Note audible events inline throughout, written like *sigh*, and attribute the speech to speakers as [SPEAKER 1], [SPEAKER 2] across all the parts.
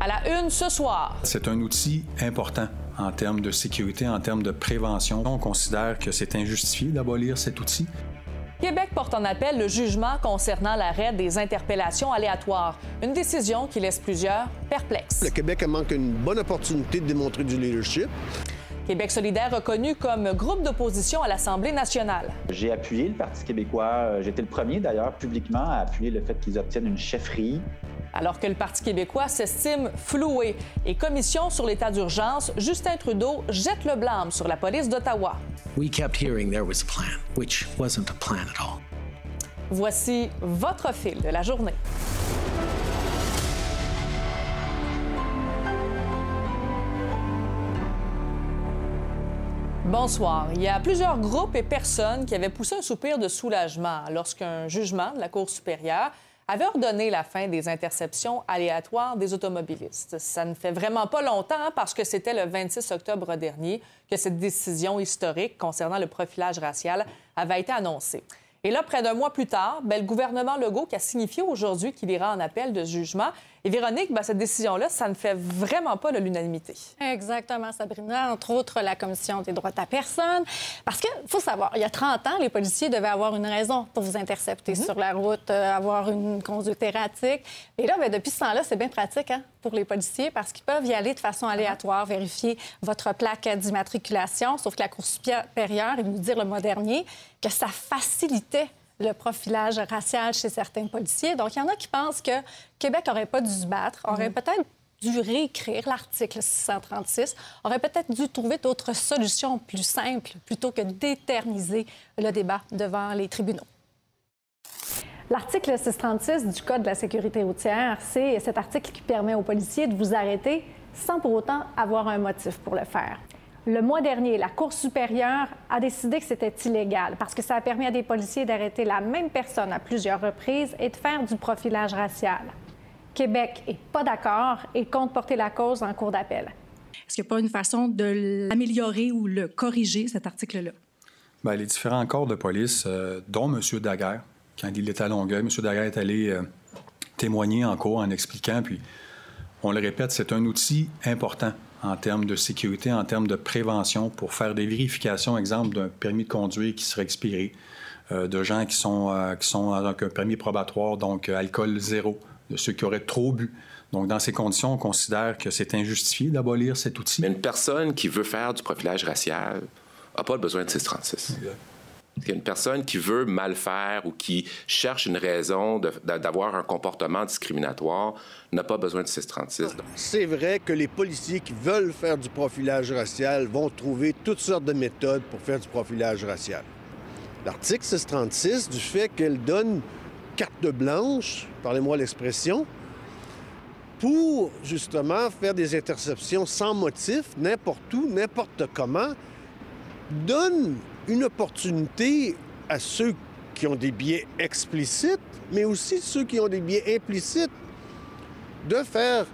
[SPEAKER 1] À la une ce soir.
[SPEAKER 2] C'est un outil important en termes de sécurité, en termes de prévention. On considère que c'est injustifié d'abolir cet outil.
[SPEAKER 1] Québec porte en appel le jugement concernant l'arrêt des interpellations aléatoires, une décision qui laisse plusieurs perplexes.
[SPEAKER 3] Le Québec manque une bonne opportunité de démontrer du leadership.
[SPEAKER 1] Québec solidaire reconnu comme groupe d'opposition à l'Assemblée nationale.
[SPEAKER 4] J'ai appuyé le Parti québécois. J'étais le premier d'ailleurs publiquement à appuyer le fait qu'ils obtiennent une chefferie.
[SPEAKER 1] Alors que le Parti québécois s'estime floué et commission sur l'état d'urgence, Justin Trudeau jette le blâme sur la police d'Ottawa.
[SPEAKER 5] We kept hearing there was a plan, which wasn't a plan at all.
[SPEAKER 1] Voici votre fil de la journée. Bonsoir. Il y a plusieurs groupes et personnes qui avaient poussé un soupir de soulagement lorsqu'un jugement de la Cour supérieure avait ordonné la fin des interceptions aléatoires des automobilistes. Ça ne fait vraiment pas longtemps parce que c'était le 26 octobre dernier que cette décision historique concernant le profilage racial avait été annoncée. Et là, près d'un mois plus tard, ben, le gouvernement Legault qui a signifié aujourd'hui qu'il ira en appel de jugement. Et Véronique, ben, cette décision-là, ça ne fait vraiment pas de l'unanimité.
[SPEAKER 6] Exactement, Sabrina. Entre autres, la Commission des droits de la personne. Parce qu'il faut savoir, il y a 30 ans, les policiers devaient avoir une raison pour vous intercepter
[SPEAKER 1] Mhm.
[SPEAKER 6] sur la route, euh, avoir une conduite erratique. Et là, ben, depuis ce temps-là, c'est bien pratique hein, pour les policiers parce qu'ils peuvent y aller de façon aléatoire, vérifier votre plaque d'immatriculation. Sauf que la Cour supérieure, est venue dire le mois dernier que ça facilitait le profilage racial chez certains policiers. Donc, il y en a qui pensent que Québec n'aurait pas dû se battre, aurait peut-être dû réécrire l'article 636, aurait peut-être dû trouver d'autres solutions plus simples plutôt que d'éterniser le débat devant les tribunaux. L'article 636 du Code de la sécurité routière, c'est cet article qui permet aux policiers de vous arrêter sans pour autant avoir un motif pour le faire. Le mois dernier, la Cour supérieure a décidé que c'était illégal parce que ça a permis à des policiers d'arrêter la même personne à plusieurs reprises et de faire du profilage racial. Québec n'est pas d'accord et compte porter la cause en cours d'appel.
[SPEAKER 7] Est-ce qu'il n'y a pas une façon de l'améliorer ou le corriger, cet article-là?
[SPEAKER 2] Bien, les différents corps de police, euh, dont M. Daguerre, quand il était à Longueuil, M. Daguerre est allé euh, témoigner en cours en expliquant, puis on le répète, c'est un outil important en termes de sécurité, en termes de prévention pour faire des vérifications, exemple d'un permis de conduire qui serait expiré, euh, de gens qui sont, euh, qui sont avec un permis probatoire, donc euh, alcool zéro, de ceux qui auraient trop bu. Donc, dans ces conditions, on considère que c'est injustifié d'abolir cet outil.
[SPEAKER 8] Mais une personne qui veut faire du profilage racial n'a pas besoin de 636. Il y a une personne qui veut mal faire ou qui cherche une raison d'avoir un comportement discriminatoire n'a pas besoin de 636.
[SPEAKER 3] C'est vrai que les policiers qui veulent faire du profilage racial vont trouver toutes sortes de méthodes pour faire du profilage racial. L'article 636, du fait qu'elle donne carte blanche, parlez-moi l'expression, pour justement faire des interceptions sans motif, n'importe où, n'importe comment, donne une opportunité à ceux qui ont des biais explicites, mais aussi ceux qui ont des biais implicites, de faire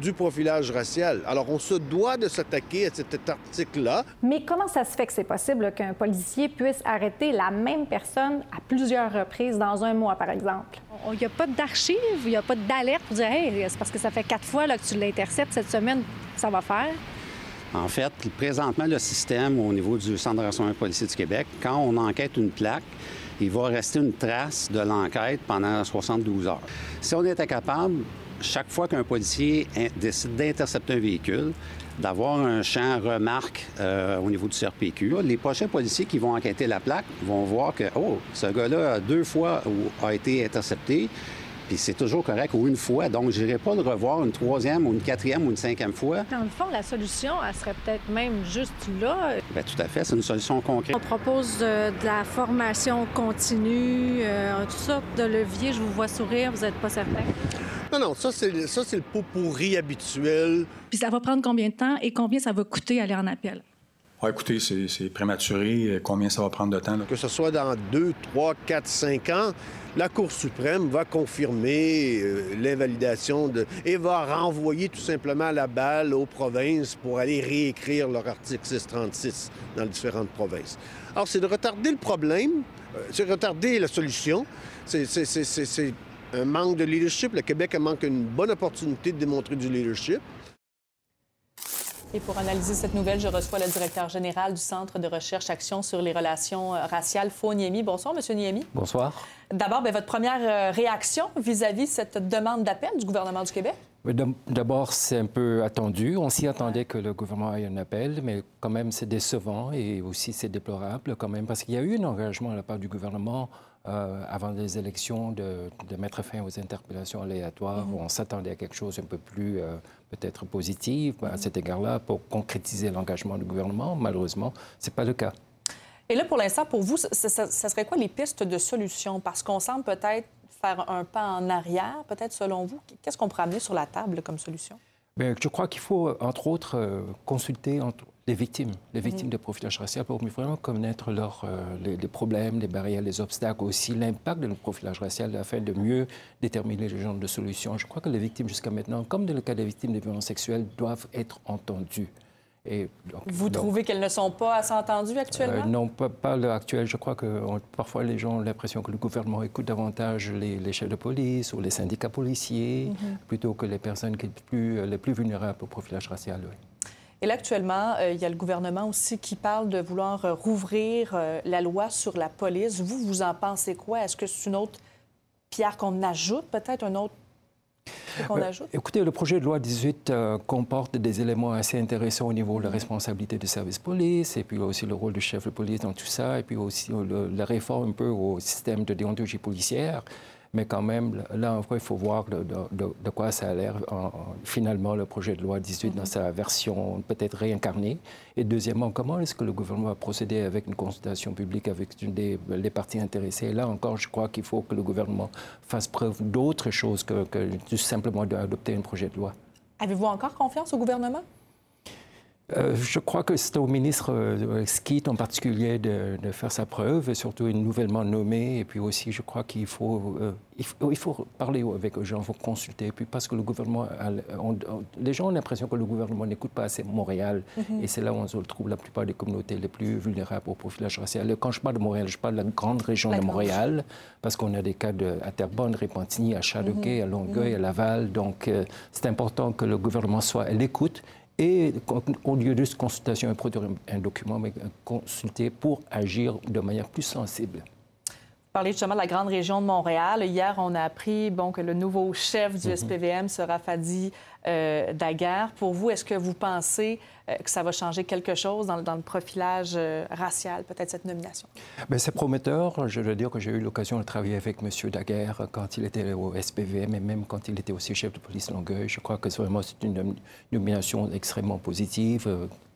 [SPEAKER 3] du profilage racial. Alors, on se doit de s'attaquer à cet article-là.
[SPEAKER 6] Mais comment ça se fait que c'est possible qu'un policier puisse arrêter la même personne à plusieurs reprises dans un mois, par exemple?
[SPEAKER 7] Il n'y a pas d'archives, il n'y a pas d'alerte pour dire Hey, c'est parce que ça fait quatre fois là, que tu l'interceptes cette semaine, ça va faire.
[SPEAKER 9] En fait, présentement, le système au niveau du Centre de renseignement policier du Québec, quand on enquête une plaque, il va rester une trace de l'enquête pendant 72 heures. Si on était capable, chaque fois qu'un policier décide d'intercepter un véhicule, d'avoir un champ remarque euh, au niveau du CRPQ, les prochains policiers qui vont enquêter la plaque vont voir que, oh, ce gars-là, deux fois a été intercepté, puis c'est toujours correct ou une fois. Donc, je n'irai pas le revoir une troisième ou une quatrième ou une cinquième fois.
[SPEAKER 6] Dans le fond, la solution, elle serait peut-être même juste là.
[SPEAKER 9] Bien, tout à fait, c'est une solution concrète.
[SPEAKER 10] On propose euh, de la formation continue, euh, toutes sortes de leviers. Je vous vois sourire, vous n'êtes pas certain.
[SPEAKER 3] Non, non, ça, c'est ça, c'est le pot pourri habituel.
[SPEAKER 7] Puis ça va prendre combien de temps et combien ça va coûter aller en appel?
[SPEAKER 2] Écoutez, c'est prématuré. Euh, Combien ça va prendre de temps? là?
[SPEAKER 3] Que ce soit dans 2, 3, 4, 5 ans, la Cour suprême va confirmer euh, l'invalidation de... et va renvoyer tout simplement la balle aux provinces pour aller réécrire leur article 636 dans les différentes provinces. Alors, c'est de retarder le problème, euh, c'est retarder la solution, c'est un manque de leadership. Le Québec manque une bonne opportunité de démontrer du leadership.
[SPEAKER 1] Et pour analyser cette nouvelle, je reçois le directeur général du Centre de recherche action sur les relations euh, raciales, Faux Niemi. Bonsoir, Monsieur Niemi.
[SPEAKER 11] Bonsoir.
[SPEAKER 1] D'abord, ben, votre première euh, réaction vis-à-vis de cette demande d'appel du gouvernement du Québec?
[SPEAKER 11] D'abord, c'est un peu attendu. On s'y attendait que le gouvernement ait un appel, mais quand même, c'est décevant et aussi c'est déplorable quand même parce qu'il y a eu un engagement à la part du gouvernement euh, avant les élections de, mettre fin aux interpellations aléatoires. Mm-hmm. On s'attendait à quelque chose un peu plus peut-être positive à cet égard-là pour concrétiser l'engagement du gouvernement. Malheureusement, ce n'est pas le cas.
[SPEAKER 1] Et là, pour l'instant, pour vous, ça, serait quoi les pistes de solution? Parce qu'on semble peut-être faire un pas en arrière, peut-être selon vous. Qu'est-ce qu'on pourrait amener sur la table comme solution?
[SPEAKER 11] Bien, je crois qu'il faut, entre autres, euh, consulter entre les victimes, les mhm. victimes de profilage racial, pour vraiment connaître leurs, euh, les, problèmes, les barrières, les obstacles, aussi l'impact de notre profilage racial afin de mieux déterminer le genre de solutions. Je crois que les victimes, jusqu'à maintenant, comme dans le cas des victimes de violences sexuelles, doivent être entendues.
[SPEAKER 1] Et Vous trouvez qu'elles ne sont pas assez entendues actuellement? Euh,
[SPEAKER 11] non, pas, pas l'heure actuelle. Je crois que parfois les gens ont l'impression que le gouvernement écoute davantage les, chefs de police ou les syndicats policiers mhm. plutôt que les personnes qui sont plus, les plus vulnérables au profilage racial.
[SPEAKER 1] Et là, actuellement, euh, il y a le gouvernement aussi qui parle de vouloir euh, rouvrir euh, la loi sur la police. Vous, vous en pensez quoi? Est-ce que c'est une autre pierre qu'on ajoute, peut-être un autre qu'on ajoute?
[SPEAKER 11] Écoutez, le projet de loi 18 comporte des éléments assez intéressants au niveau de la responsabilité du service police, et puis aussi le rôle du chef de police dans tout ça, et puis aussi la réforme un peu au système de déontologie policière. Mais quand même, là, il faut voir de, quoi ça a l'air finalement le projet de loi 18 dans sa version peut-être réincarnée. Et deuxièmement, comment est-ce que le gouvernement va procéder avec une consultation publique avec des, les parties intéressées? Là encore, je crois qu'il faut que le gouvernement fasse preuve d'autre chose que, que simplement d'adopter un projet de loi.
[SPEAKER 1] Avez-vous encore confiance au gouvernement?
[SPEAKER 11] Euh, je crois que c'est au ministre euh, en particulier de, faire sa preuve, surtout une nouvellement nommé. Et puis aussi, je crois qu'il faut, euh, il, faut, parler avec les gens, il faut consulter. Et puis parce que le gouvernement, les gens ont l'impression que le gouvernement n'écoute pas assez Montréal. Mhm. Et c'est là où on se retrouve la plupart des communautés les plus vulnérables au profilage racial. quand je parle de Montréal, je parle de la grande région de Montréal, parce qu'on a des cas de, à Terrebonne, Repentigny, à Châteauguay, mhm. à Longueuil, à Laval. Donc c'est important que le gouvernement soit à l'écoute et au lieu de consultation et produire un document, mais consulter pour agir de manière plus sensible.
[SPEAKER 1] Vous parlez justement de la grande région de Montréal. Hier, on a appris bon, que le nouveau chef du mhm. SPVM sera Fadi euh, Daguerre. Pour vous, est-ce que vous pensez euh, que ça va changer quelque chose dans, le profilage euh, racial, peut-être cette nomination?
[SPEAKER 11] Bien, c'est prometteur. Je veux dire que j'ai eu l'occasion de travailler avec M. Daguerre quand il était au SPVM et même quand il était aussi chef de police Longueuil. Je crois que vraiment c'est une nomination extrêmement positive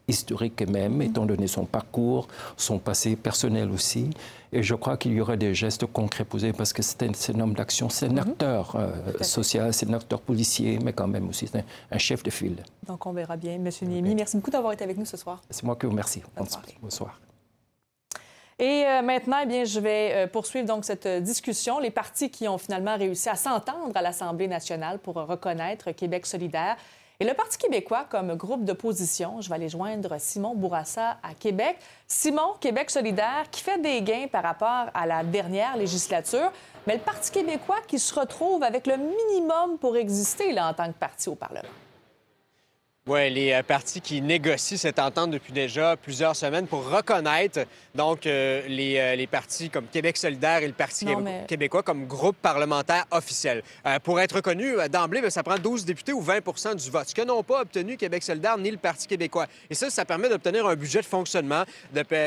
[SPEAKER 11] historique même, étant donné son parcours, son passé personnel aussi. Et je crois qu'il y aura des gestes concrets posés parce que c'est un, homme d'action, c'est un mhm. acteur euh, social, c'est un acteur policier, mais quand même aussi c'est un, chef de file.
[SPEAKER 1] Donc on verra bien. Monsieur Niemi, merci beaucoup d'avoir été avec nous ce soir.
[SPEAKER 11] C'est moi qui vous remercie. Bonsoir.
[SPEAKER 1] Et euh, maintenant, eh bien, je vais euh, poursuivre donc cette discussion. Les partis qui ont finalement réussi à s'entendre à l'Assemblée nationale pour reconnaître Québec solidaire et le Parti québécois, comme groupe d'opposition, je vais aller joindre Simon Bourassa à Québec. Simon, Québec solidaire, qui fait des gains par rapport à la dernière législature, mais le Parti québécois qui se retrouve avec le minimum pour exister là, en tant que parti au Parlement.
[SPEAKER 12] Oui, les euh, partis qui négocient cette entente depuis déjà plusieurs semaines pour reconnaître donc euh, les, euh, les, partis comme Québec solidaire et le Parti québécois comme groupe parlementaire officiel. pour être reconnu d'emblée, ben, ça prend 12 députés ou 20% du vote, ce que n'ont pas obtenu Québec solidaire ni le Parti québécois. Et ça, ça permet d'obtenir un budget de fonctionnement.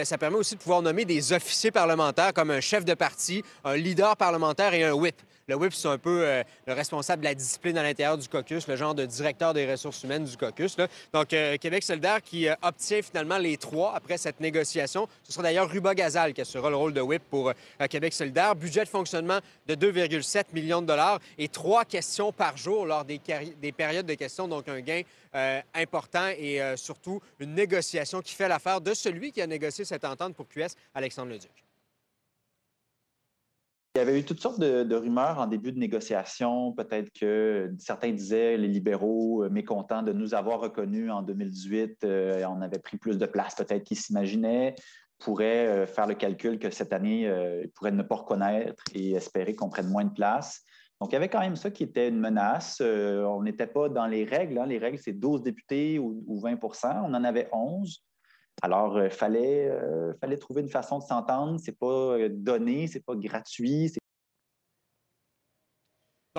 [SPEAKER 12] ça permet aussi de pouvoir nommer des officiers parlementaires comme un chef de parti, un leader parlementaire et un whip. Le whip, c'est un peu euh, le responsable de la discipline à l'intérieur du caucus, le genre de directeur des ressources humaines du caucus. Donc, euh, Québec solidaire qui euh, obtient finalement les trois après cette négociation. Ce sera d'ailleurs Ruba Gazal qui assurera le rôle de whip pour Québec solidaire. Budget de fonctionnement de 2,7 millions de dollars et trois questions par jour lors des, des périodes de questions. Donc, un gain important et surtout une négociation qui fait l'affaire de celui qui a négocié cette entente pour QS, Alexandre Leduc.
[SPEAKER 4] Il y avait eu toutes sortes de, rumeurs en début de négociation. Peut-être que certains disaient, les libéraux euh, mécontents de nous avoir reconnus en 2018, euh, on avait pris plus de place, peut-être qu'ils s'imaginaient, pourraient euh, faire le calcul que cette année, ils pourraient ne pas reconnaître et espérer qu'on prenne moins de place. Donc, il y avait quand même ça qui était une menace. On n'était pas dans les règles. Hein. Les règles, c'est 12 députés ou, 20% On en avait 11. Alors, il fallait, fallait trouver une façon de s'entendre. Ce n'est pas donné, ce n'est pas gratuit,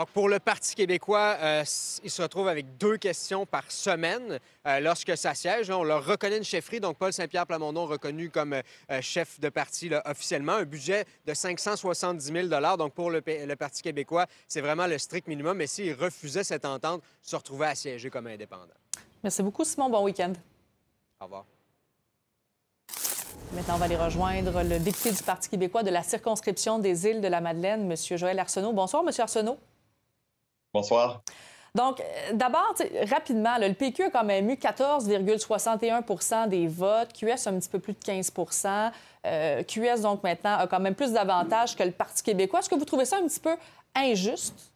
[SPEAKER 12] donc, pour le Parti québécois, euh, il se retrouve avec deux questions par semaine euh, lorsque ça siège. On leur reconnaît une chefferie. Donc, Paul Saint-Pierre Plamondon reconnu comme euh, chef de parti officiellement. Un budget de 570 000 Donc, pour le, Parti québécois, c'est vraiment le strict minimum. Mais s'il refusait cette entente, se retrouvait à siéger comme indépendant.
[SPEAKER 1] Merci beaucoup, Simon. Bon week-end.
[SPEAKER 12] Au revoir.
[SPEAKER 1] Maintenant, on va aller rejoindre le député du Parti québécois de la circonscription des îles de la Madeleine, M. Joël Arsenault. Bonsoir, M. Arsenault.
[SPEAKER 13] Bonsoir.
[SPEAKER 1] Donc, euh, d'abord, rapidement, le PQ a quand même eu 14,61% des votes, QS un petit peu plus de 15% euh, QS, donc, maintenant, a quand même plus d'avantages que le Parti québécois. Est-ce que vous trouvez ça un petit peu injuste?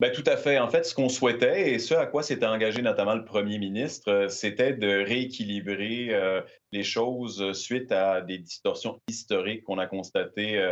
[SPEAKER 13] Bien, tout à fait. En fait, ce qu'on souhaitait et ce à quoi s'était engagé notamment le premier ministre, euh, c'était de rééquilibrer les choses suite à des distorsions historiques qu'on a constatées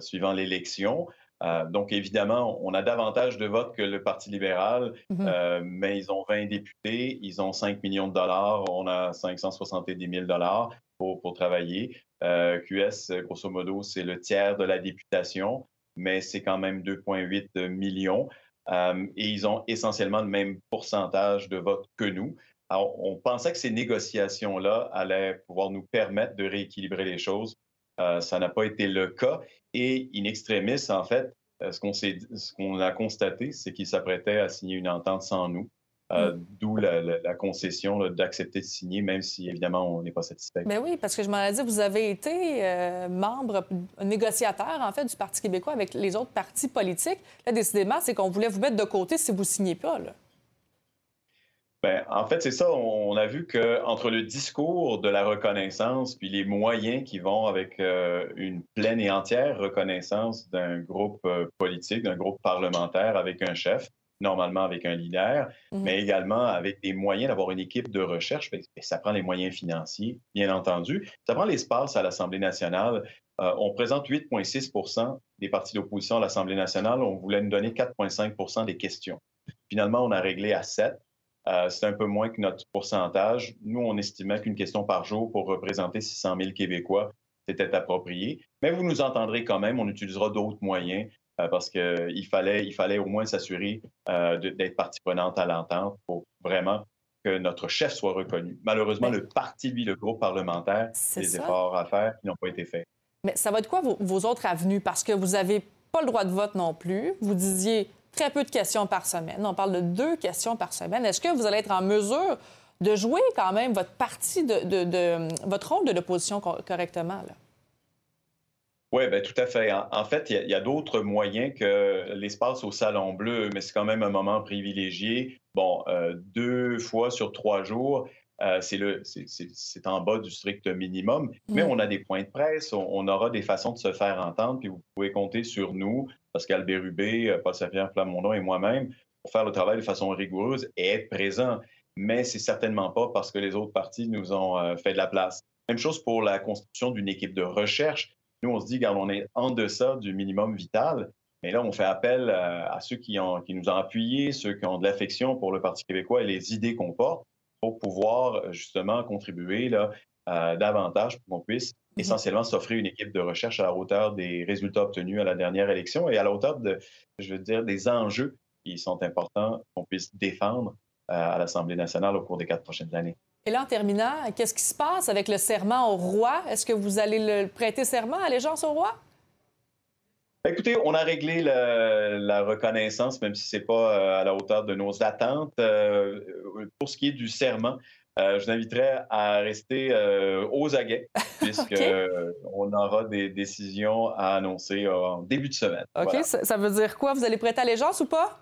[SPEAKER 13] suivant l'élection. Euh, donc, évidemment, on a davantage de votes que le Parti libéral, mhm. euh, mais ils ont 20 députés, ils ont 5 millions de dollars, on a 570 000 dollars pour, pour, travailler. Euh, QS, grosso modo, c'est le tiers de la députation, mais c'est quand même 2,8 millions. et ils ont essentiellement le même pourcentage de votes que nous. Alors, on pensait que ces négociations-là allaient pouvoir nous permettre de rééquilibrer les choses. ça n'a pas été le cas. Et in extremis, en fait, euh, ce qu'on a constaté, c'est qu'ils s'apprêtaient à signer une entente sans nous. Euh, mm. D'où la, concession d'accepter de signer, même si évidemment on n'est pas satisfait.
[SPEAKER 1] Mais ben oui, parce que je m'en ai dit, vous avez été euh, membre, négociateur en fait du Parti québécois avec les autres partis politiques. Là, décidément, c'est qu'on voulait vous mettre de côté si vous ne signez pas. Là.
[SPEAKER 13] Ben, en fait, c'est ça. On a vu qu'entre le discours de la reconnaissance puis les moyens qui vont avec euh, une pleine et entière reconnaissance d'un groupe politique, d'un groupe parlementaire avec un chef, normalement avec un leader, mhm. mais également avec des moyens d'avoir une équipe de recherche. Ça prend les moyens financiers, bien entendu. Ça prend l'espace à l'Assemblée nationale. Euh, on présente 8,6 des partis d'opposition à l'Assemblée nationale. On voulait nous donner 4,5 des questions. Finalement, on a réglé à 7. Euh, c'est un peu moins que notre pourcentage. Nous, on estimait qu'une question par jour pour représenter 600 000 Québécois, c'était approprié. Mais vous nous entendrez quand même, on utilisera d'autres moyens parce qu'il fallait, il fallait au moins s'assurer euh, d'être partie prenante à l'entente pour vraiment que notre chef soit reconnu. Malheureusement, le parti, lui, le groupe parlementaire, des efforts à faire qui n'ont pas été faits.
[SPEAKER 1] Mais ça va être quoi vos, vos autres avenues? Parce que vous n'avez pas le droit de vote non plus. Vous disiez très peu de questions par semaine. On parle de deux questions par semaine. Est-ce que vous allez être en mesure de jouer quand même votre partie de, votre rôle de l'opposition correctement? Là?
[SPEAKER 13] Oui, bien, tout à fait. En, fait, il y a, d'autres moyens que l'espace au Salon Bleu, mais c'est quand même un moment privilégié. Bon, euh, deux fois sur trois jours, euh, c'est en bas du strict minimum, mais mm. on a des points de presse, on, aura des façons de se faire entendre, puis vous pouvez compter sur nous, Pascal Bérubé, Paul Saint-Pierre Plamondon et moi-même, pour faire le travail de façon rigoureuse et être présent. Mais c'est certainement pas parce que les autres partis nous ont euh, fait de la place. Même chose pour la constitution d'une équipe de recherche. Nous, on se dit, regarde, on est en deçà du minimum vital, mais là, on fait appel à, ceux qui, ont, qui nous ont appuyés, ceux qui ont de l'affection pour le Parti québécois et les idées qu'on porte pour pouvoir euh, justement contribuer là, euh, davantage pour qu'on puisse mhm. essentiellement s'offrir une équipe de recherche à la hauteur des résultats obtenus à la dernière élection et à la hauteur de, je veux dire, des enjeux qui sont importants qu'on puisse défendre euh, à l'Assemblée nationale au cours des quatre prochaines années.
[SPEAKER 1] Et là, en terminant, qu'est-ce qui se passe avec le serment au roi? Est-ce que vous allez le prêter serment, allégeance au roi?
[SPEAKER 13] Écoutez, on a réglé la reconnaissance, même si ce n'est pas euh, à la hauteur de nos attentes. Euh, pour ce qui est du serment, euh, je vous inviterai à rester aux aguets, *laughs* puisqu'on aura des décisions à annoncer en début de semaine.
[SPEAKER 1] OK. Ça, veut dire quoi? Vous allez prêter allégeance ou pas?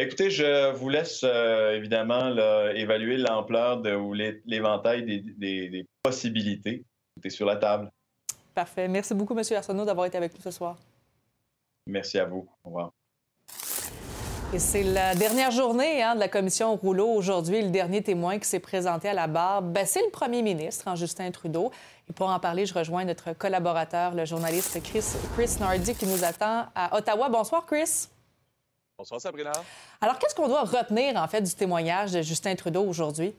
[SPEAKER 13] Écoutez, je vous laisse évidemment évaluer l'ampleur ou l'éventail des, des possibilités. Tout sur la table.
[SPEAKER 1] Parfait. Merci beaucoup, M. Arsenault, d'avoir été avec nous ce soir.
[SPEAKER 13] Merci à vous. Au revoir.
[SPEAKER 1] Et c'est la dernière journée hein, de la commission Rouleau aujourd'hui. Le dernier témoin qui s'est présenté à la barre, ben, c'est le premier ministre, hein, Justin Trudeau. Et pour en parler, je rejoins notre collaborateur, le journaliste Chris, Chris Nardi, qui nous attend à Ottawa. Bonsoir, Chris.
[SPEAKER 14] Bonsoir, Sabrina.
[SPEAKER 1] Alors, qu'est-ce qu'on doit retenir, en fait, du témoignage de Justin Trudeau aujourd'hui?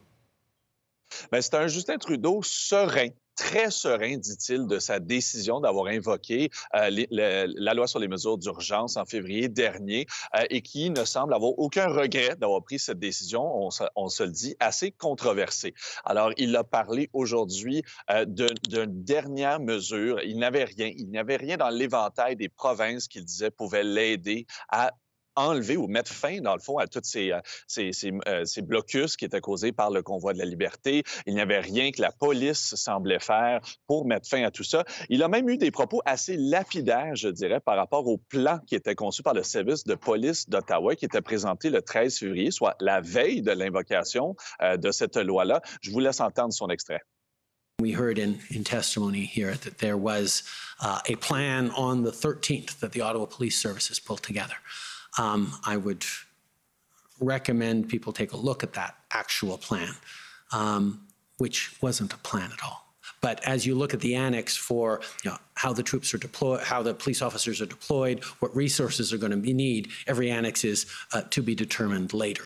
[SPEAKER 14] Bien, c'est un Justin Trudeau serein, très serein, dit-il, de sa décision d'avoir invoqué euh, la loi sur les mesures d'urgence en février dernier euh, et qui ne semble avoir aucun regret d'avoir pris cette décision, on se, le dit, assez controversée. Alors, il a parlé aujourd'hui euh, d'une dernière mesure. Il n'avait rien. Il n'y avait rien dans l'éventail des provinces qu'il disait pouvait l'aider à enlever ou mettre fin, dans le fond, à tous ces, euh, ces, euh, ces, blocus qui étaient causés par le convoi de la liberté. Il n'y avait rien que la police semblait faire pour mettre fin à tout ça. Il a même eu des propos assez lapidaires, je dirais, par rapport au plan qui était conçu par le service de police d'Ottawa, qui était présenté le 13 février, soit la veille de l'invocation euh, de cette loi-là. Je vous laisse entendre son extrait.
[SPEAKER 5] We heard in, in testimony here that there was uh, a plan on the 13th that the Ottawa Police Services pulled together. Um, I would recommend people take a look at that actual plan, um, which wasn't a plan at all. But as you look at the annex for you know, how the troops are deployed, how the police officers are deployed, what resources are going to be need, every annex is uh, to be determined later.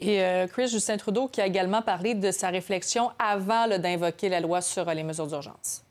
[SPEAKER 1] Et euh, Chris Justin Trudeau qui a également parlé de sa réflexion avant d'invoquer la loi sur les mesures d'urgence.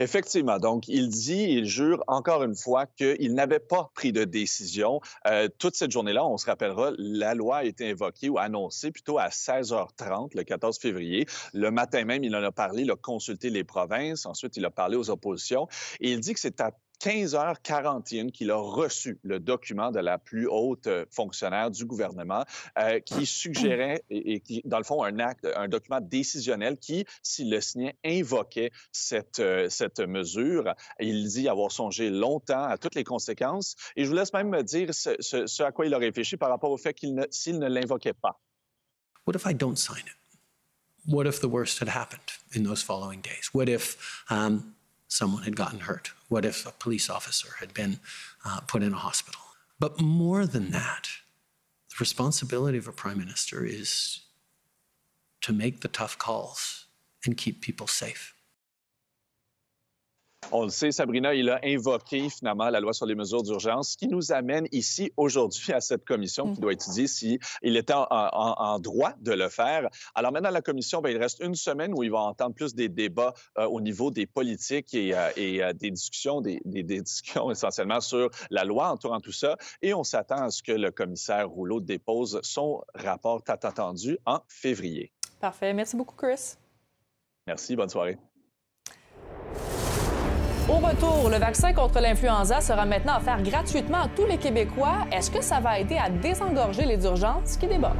[SPEAKER 14] Effectivement. Donc, il dit, il jure encore une fois qu'il n'avait pas pris de décision. Euh, toute cette journée-là, on se rappellera, la loi a été invoquée ou annoncée plutôt à 16h30 le 14 février. Le matin même, il en a parlé, il a consulté les provinces. Ensuite, il a parlé aux oppositions. Et il dit que c'est à 15h41 qu'il a reçu le document de la plus haute euh, fonctionnaire du gouvernement euh, qui suggérait et, qui, dans le fond, un acte, un document décisionnel qui, s'il le signait, invoquait cette, euh, cette mesure. Il dit avoir songé longtemps à toutes les conséquences. Et je vous laisse même me dire ce, à quoi il a réfléchi par rapport au fait qu'il ne, s'il ne l'invoquait pas.
[SPEAKER 5] What if I don't sign it? What if the worst had happened in those following days? What if um, someone had gotten hurt? What if a police officer had been uh, put in a hospital? But more than that, the responsibility of a prime minister is to make the tough calls and keep people safe.
[SPEAKER 14] On le sait, Sabrina, il a invoqué finalement la loi sur les mesures d'urgence, ce qui nous amène ici aujourd'hui à cette commission qui doit étudier s'il était en, droit de le faire. Alors maintenant, la commission, bien, il reste une semaine où il va entendre plus des débats euh, au niveau des politiques et, euh, euh, des discussions, des, des, discussions *laughs* essentiellement sur la loi entourant tout ça. Et on s'attend à ce que le commissaire Rouleau dépose son rapport attendu en février.
[SPEAKER 1] Parfait. Merci beaucoup, Chris.
[SPEAKER 14] Merci. Bonne soirée.
[SPEAKER 1] Au retour, le vaccin contre l'influenza sera maintenant offert gratuitement à tous les Québécois. Est-ce que ça va aider à désengorger les urgences? Qui débordent?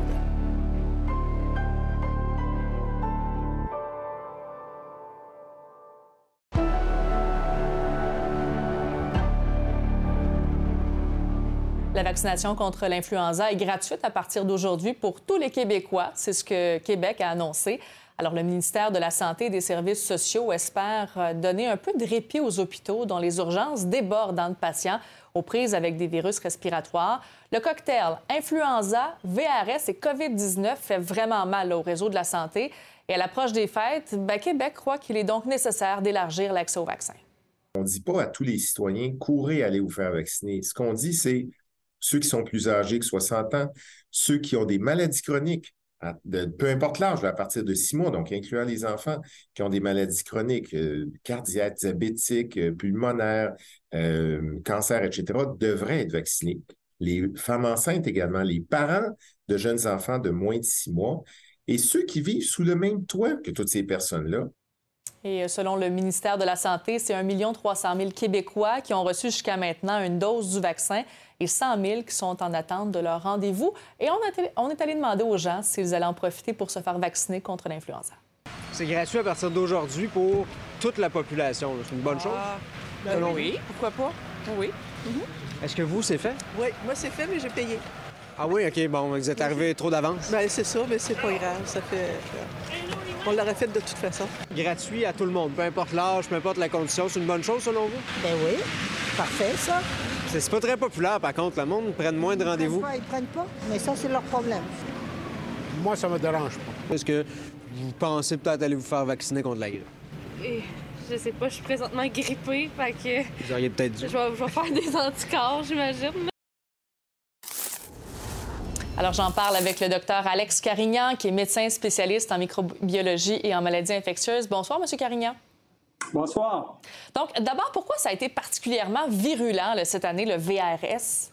[SPEAKER 1] La vaccination contre l'influenza est gratuite à partir d'aujourd'hui pour tous les Québécois. C'est ce que Québec a annoncé. Alors, le ministère de la Santé et des Services sociaux espère euh, donner un peu de répit aux hôpitaux dont les urgences débordent de patients aux prises avec des virus respiratoires. Le cocktail influenza, VRS et COVID-19 fait vraiment mal au réseau de la santé. Et à l'approche des fêtes, ben, Québec croit qu'il est donc nécessaire d'élargir l'accès au vaccin.
[SPEAKER 15] On ne dit pas à tous les citoyens, courez aller vous faire vacciner. Ce qu'on dit, c'est ceux qui sont plus âgés que 60 ans, ceux qui ont des maladies chroniques, peu importe l'âge, à partir de six mois, donc incluant les enfants qui ont des maladies chroniques, euh, cardiaques, diabétiques, euh, pulmonaires, euh, cancer, etc., devraient être vaccinés. Les femmes enceintes également, les parents de jeunes enfants de moins de six mois et ceux qui vivent sous le même toit que toutes ces personnes-là.
[SPEAKER 1] Et selon le ministère de la Santé, c'est 1 300 000 Québécois qui ont reçu jusqu'à maintenant une dose du vaccin et 100 000 qui sont en attente de leur rendez-vous. Et on, est allé demander aux gens s'ils allaient en profiter pour se faire vacciner contre l'influenza.
[SPEAKER 12] C'est gratuit à partir d'aujourd'hui pour toute la population. C'est une bonne chose?
[SPEAKER 16] Ah, ben oui, pourquoi pas? Oui.
[SPEAKER 12] Mhm. Est-ce que vous, c'est fait?
[SPEAKER 16] Oui, moi, c'est fait, mais j'ai payé.
[SPEAKER 12] Ah oui, OK. Bon, vous êtes arrivé trop d'avance.
[SPEAKER 16] Bien, c'est ça, mais c'est pas grave. Ça fait... On l'aurait fait de toute façon.
[SPEAKER 12] Gratuit à tout le monde, peu importe l'âge, peu importe la condition. C'est une bonne chose, selon vous?
[SPEAKER 16] Ben oui. Parfait, ça.
[SPEAKER 12] C'est pas très populaire, par contre. Le monde prenne moins de rendez-vous.
[SPEAKER 17] Ils prennent pas, mais ça, c'est leur problème.
[SPEAKER 18] Moi, ça me dérange pas.
[SPEAKER 12] Est-ce que vous pensez peut-être aller vous faire vacciner contre la grippe?
[SPEAKER 19] Et, je sais pas, je suis présentement grippée, fait que...
[SPEAKER 12] Vous auriez peut-être dû.
[SPEAKER 19] Je vais, je vais faire des *laughs* anticorps, j'imagine.
[SPEAKER 1] Alors, j'en parle avec le docteur Alex Carignan, qui est médecin spécialiste en microbiologie et en maladies infectieuses. Bonsoir, Monsieur Carignan.
[SPEAKER 20] Bonsoir.
[SPEAKER 1] Donc, d'abord, pourquoi ça a été particulièrement virulent là, cette année, le VRS?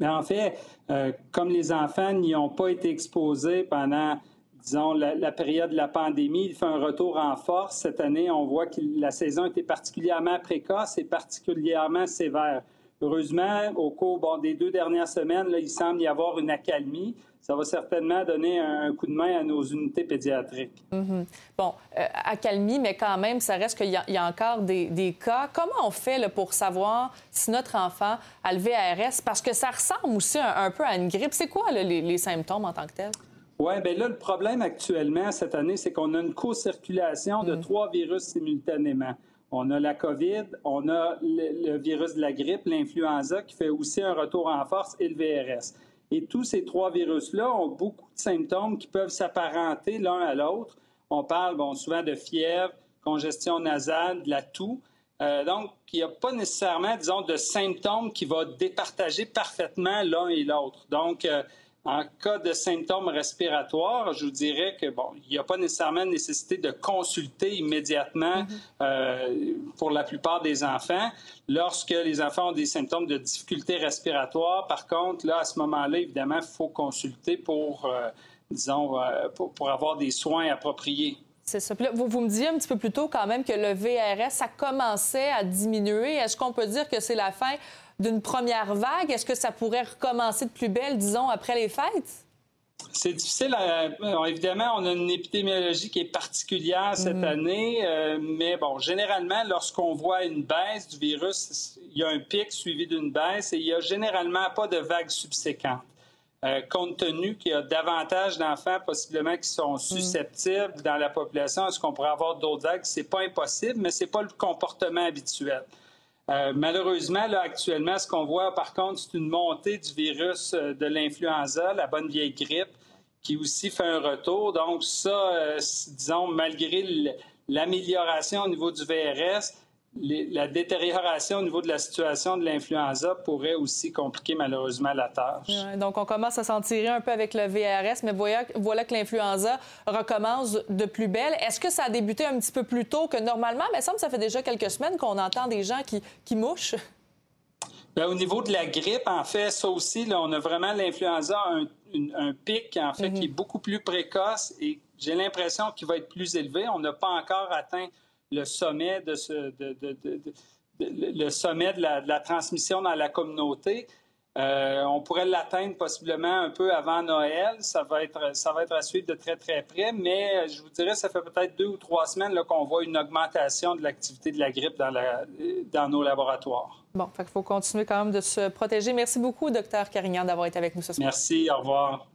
[SPEAKER 20] Mais en fait, euh, comme les enfants n'y ont pas été exposés pendant, disons, la, la, période de la pandémie, il fait un retour en force. Cette année, on voit que la saison était particulièrement précoce et particulièrement sévère. Heureusement, au cours des deux dernières semaines, là, il semble y avoir une accalmie. Ça va certainement donner un, coup de main à nos unités pédiatriques.
[SPEAKER 1] Mm-hmm. Bon, euh, accalmie, mais quand même, ça reste qu'il y, y, a encore des, des, cas. Comment on fait là, pour savoir si notre enfant a le VRS? Parce que ça ressemble aussi un, un peu à une grippe. C'est quoi là, les, les symptômes en tant que tels?
[SPEAKER 20] Oui, bien là, le problème actuellement cette année, c'est qu'on a une co-circulation de trois virus simultanément. On a la COVID, on a le, virus de la grippe, l'influenza, qui fait aussi un retour en force, et le VRS. Et tous ces trois virus-là ont beaucoup de symptômes qui peuvent s'apparenter l'un à l'autre. On parle souvent de fièvre, congestion nasale, de la toux. Euh, donc, il n'y a pas nécessairement, disons, de symptômes qui vont départager parfaitement l'un et l'autre. Donc, euh, en cas de symptômes respiratoires, je vous dirais que bon, il n'y a pas nécessairement nécessité de consulter immédiatement mm -hmm. euh, pour la plupart des enfants. Lorsque les enfants ont des symptômes de difficulté respiratoire, par contre, là, à ce moment-là, évidemment, il faut consulter pour, euh, disons, euh, pour, pour avoir des soins appropriés.
[SPEAKER 1] C'est ça. Vous, vous, me disiez un petit peu plus tôt quand même que le VRS, ça commençait à diminuer. Est-ce qu'on peut dire que c'est la fin? D'une première vague? Est-ce que ça pourrait recommencer de plus belle, disons, après les fêtes?
[SPEAKER 20] C'est difficile. À... Bon, évidemment, on a une épidémiologie qui est particulière cette mmh. année, euh, mais bon, généralement, lorsqu'on voit une baisse du virus, il y a un pic suivi d'une baisse et il n'y a généralement pas de vague subséquente. Euh, compte tenu qu'il y a davantage d'enfants possiblement qui sont susceptibles mmh. dans la population, est-ce qu'on pourrait avoir d'autres vagues? C'est pas impossible, mais c'est pas le comportement habituel. Euh, malheureusement, là, actuellement, ce qu'on voit, par contre, c'est une montée du virus euh, de l'influenza, la bonne vieille grippe, qui aussi fait un retour. Donc, ça, euh, disons, malgré l'amélioration au niveau du VRS, les, la détérioration au niveau de la situation de l'influenza pourrait aussi compliquer malheureusement la tâche.
[SPEAKER 1] Ouais, donc, on commence à s'en tirer un peu avec le VRS, mais voilà, voilà que l'influenza recommence de plus belle. Est-ce que ça a débuté un petit peu plus tôt que normalement? Mais il semble que ça fait déjà quelques semaines qu'on entend des gens qui, qui mouchent.
[SPEAKER 20] Bien, au niveau de la grippe, en fait, ça aussi, là, on a vraiment l'influenza, un, un, pic, en fait, mm -hmm. qui est beaucoup plus précoce et j'ai l'impression qu'il va être plus élevé. On n'a pas encore atteint le sommet de, ce, de, de, de, le sommet de la, de la, transmission dans la communauté. Euh, on pourrait l'atteindre possiblement un peu avant Noël. Ça va être, ça va être à suivre de très, très près. Mais je vous dirais, ça fait peut-être deux ou trois semaines qu'on voit une augmentation de l'activité de la grippe dans, la, dans nos laboratoires.
[SPEAKER 1] Bon, il faut continuer quand même de se protéger. Merci beaucoup, docteur Carignan, d'avoir été avec nous ce soir.
[SPEAKER 20] Merci, au revoir.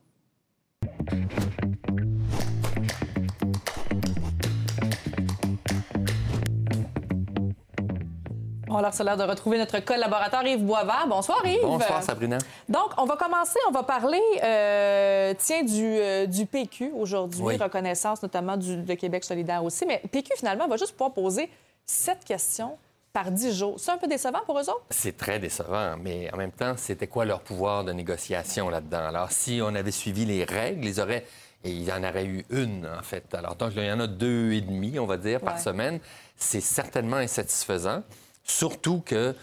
[SPEAKER 1] Alors, c'est l'heure de retrouver notre collaborateur Yves Boisvert. Bonsoir, Yves.
[SPEAKER 21] Bonsoir, Sabrina.
[SPEAKER 1] Donc, on va commencer, on va parler, euh, tiens, du, euh, du PQ aujourd'hui, oui. reconnaissance notamment du, de Québec solidaire aussi. Mais PQ, finalement, va juste pouvoir poser sept questions par dix jours. C'est un peu décevant pour eux autres?
[SPEAKER 21] C'est très décevant, mais en même temps, c'était quoi leur pouvoir de négociation là-dedans? Alors, si on avait suivi les règles, ils auraient et il en aurait eu une, en fait. Alors, donc, il y en a deux et demi, on va dire, par ouais. semaine. C'est certainement insatisfaisant. Surtout que,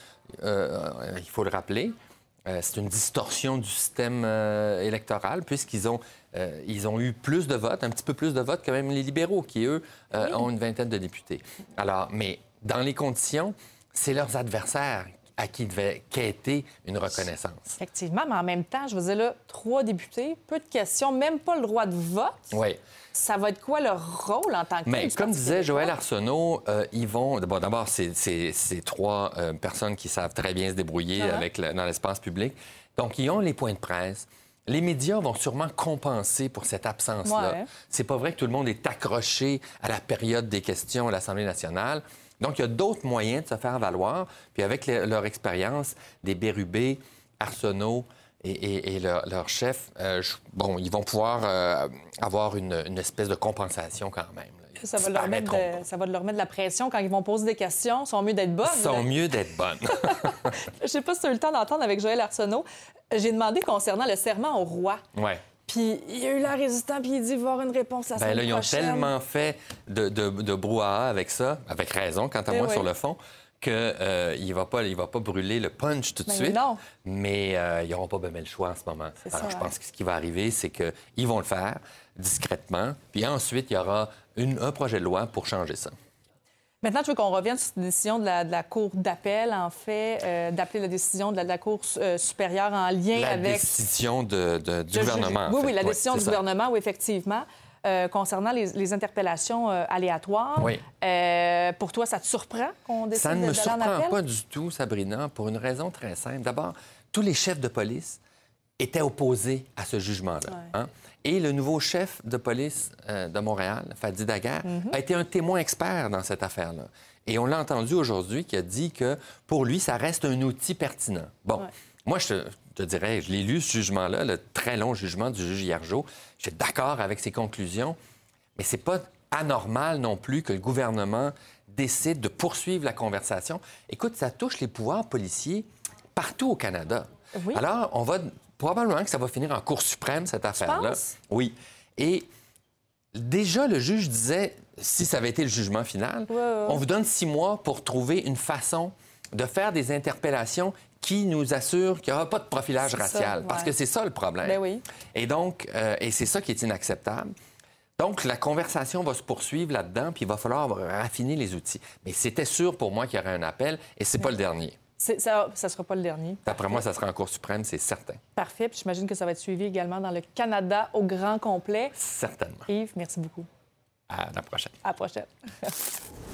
[SPEAKER 21] euh, il faut le rappeler, euh, c'est une distorsion du système euh, électoral puisqu'ils ont, ils ont eu plus de votes, un petit peu plus de votes que même les libéraux qui, eux, oui. ont une vingtaine de députés. Alors, mais dans les conditions, c'est leurs adversaires à qui devait quêter une reconnaissance.
[SPEAKER 1] Effectivement, mais en même temps, je vous dire là, trois députés, peu de questions, même pas le droit de vote.
[SPEAKER 21] Oui.
[SPEAKER 1] Ça va être quoi leur rôle en tant que
[SPEAKER 21] Mais comme disait Joël Arsenault, euh, ils vont. Bon, d'abord, c'est trois euh, personnes qui savent très bien se débrouiller uh -huh. avec le, dans l'espace public. Donc, ils ont les points de presse. Les médias vont sûrement compenser pour cette absence-là. Ouais. C'est pas vrai que tout le monde est accroché à la période des questions à l'Assemblée nationale. Donc, il y a d'autres moyens de se faire valoir. Puis avec leur expérience, des Bérubé, Arsenault, et, leur, chef, euh, bon, ils vont pouvoir euh, avoir une, espèce de compensation quand même.
[SPEAKER 1] Ça va, leur mettre de, ça va leur mettre de la pression quand ils vont poser des questions. Ils sont mieux d'être bonnes.
[SPEAKER 21] Ils sont mieux d'être bonnes. *laughs*
[SPEAKER 1] Je sais pas si tu as eu le temps d'entendre avec Joël Arsenault. J'ai demandé concernant le serment au roi.
[SPEAKER 21] Ouais.
[SPEAKER 1] Puis il y a eu la résistance, puis il dit voir une réponse à ça. Ben
[SPEAKER 21] là, ils ont tellement fait de, de, brouhaha avec ça, avec raison, quant à ben moi, sur le fond, qu'il euh, ne va, pas, il va pas brûler le punch tout de
[SPEAKER 1] mais
[SPEAKER 21] suite.
[SPEAKER 1] Non.
[SPEAKER 21] Mais euh, ils n'auront pas bien le choix en ce moment. Alors, je pense que ce qui va arriver, c'est qu'ils vont le faire discrètement. Puis ensuite, il y aura une, un projet de loi pour changer ça.
[SPEAKER 1] Maintenant, je veux qu'on revienne sur cette décision de la, Cour d'appel, en fait, euh, d'appeler la décision de la, Cour supérieure en lien avec...
[SPEAKER 21] La décision de, du gouvernement.
[SPEAKER 1] Oui, oui, la décision du gouvernement, oui, effectivement. Euh, concernant les, interpellations euh, aléatoires.
[SPEAKER 21] Oui.
[SPEAKER 1] Euh, pour toi, ça te surprend qu'on décide
[SPEAKER 21] Ça ne me
[SPEAKER 1] surprend
[SPEAKER 21] pas du tout, Sabrina, pour une raison très simple. D'abord, tous les chefs de police étaient opposés à ce jugement-là. Hein? Et le nouveau chef de police de Montréal, Fadi Daguerre, mm-hmm. a été un témoin expert dans cette affaire-là. Et on l'a entendu aujourd'hui qui a dit que pour lui, ça reste un outil pertinent. Bon, moi, je te, dirais, je l'ai lu, ce jugement-là, le très long jugement du juge Hiergeau. Je suis d'accord avec ses conclusions, mais c'est pas anormal non plus que le gouvernement décide de poursuivre la conversation. Écoute, ça touche les pouvoirs policiers partout au Canada. Alors, on va probablement que ça va finir en Cour suprême, cette affaire-là. Oui. Et déjà, le juge disait, si ça avait été le jugement final, on vous donne six mois pour trouver une façon de faire des interpellations qui nous assure qu'il n'y aura pas de profilage racial. Parce que c'est ça le problème.
[SPEAKER 1] Ben oui.
[SPEAKER 21] Et donc, euh, et c'est ça qui est inacceptable. Donc, la conversation va se poursuivre là-dedans, puis il va falloir raffiner les outils. Mais c'était sûr pour moi qu'il y aurait un appel, et c'est pas le dernier.
[SPEAKER 1] Ça ne sera pas le dernier.
[SPEAKER 21] D'après moi, ça sera en Cour suprême, c'est certain.
[SPEAKER 1] Parfait. Puis j'imagine que ça va être suivi également dans le Canada au grand complet.
[SPEAKER 21] Certainement.
[SPEAKER 1] Yves, merci beaucoup.
[SPEAKER 21] À la prochaine.
[SPEAKER 1] À la prochaine. *laughs*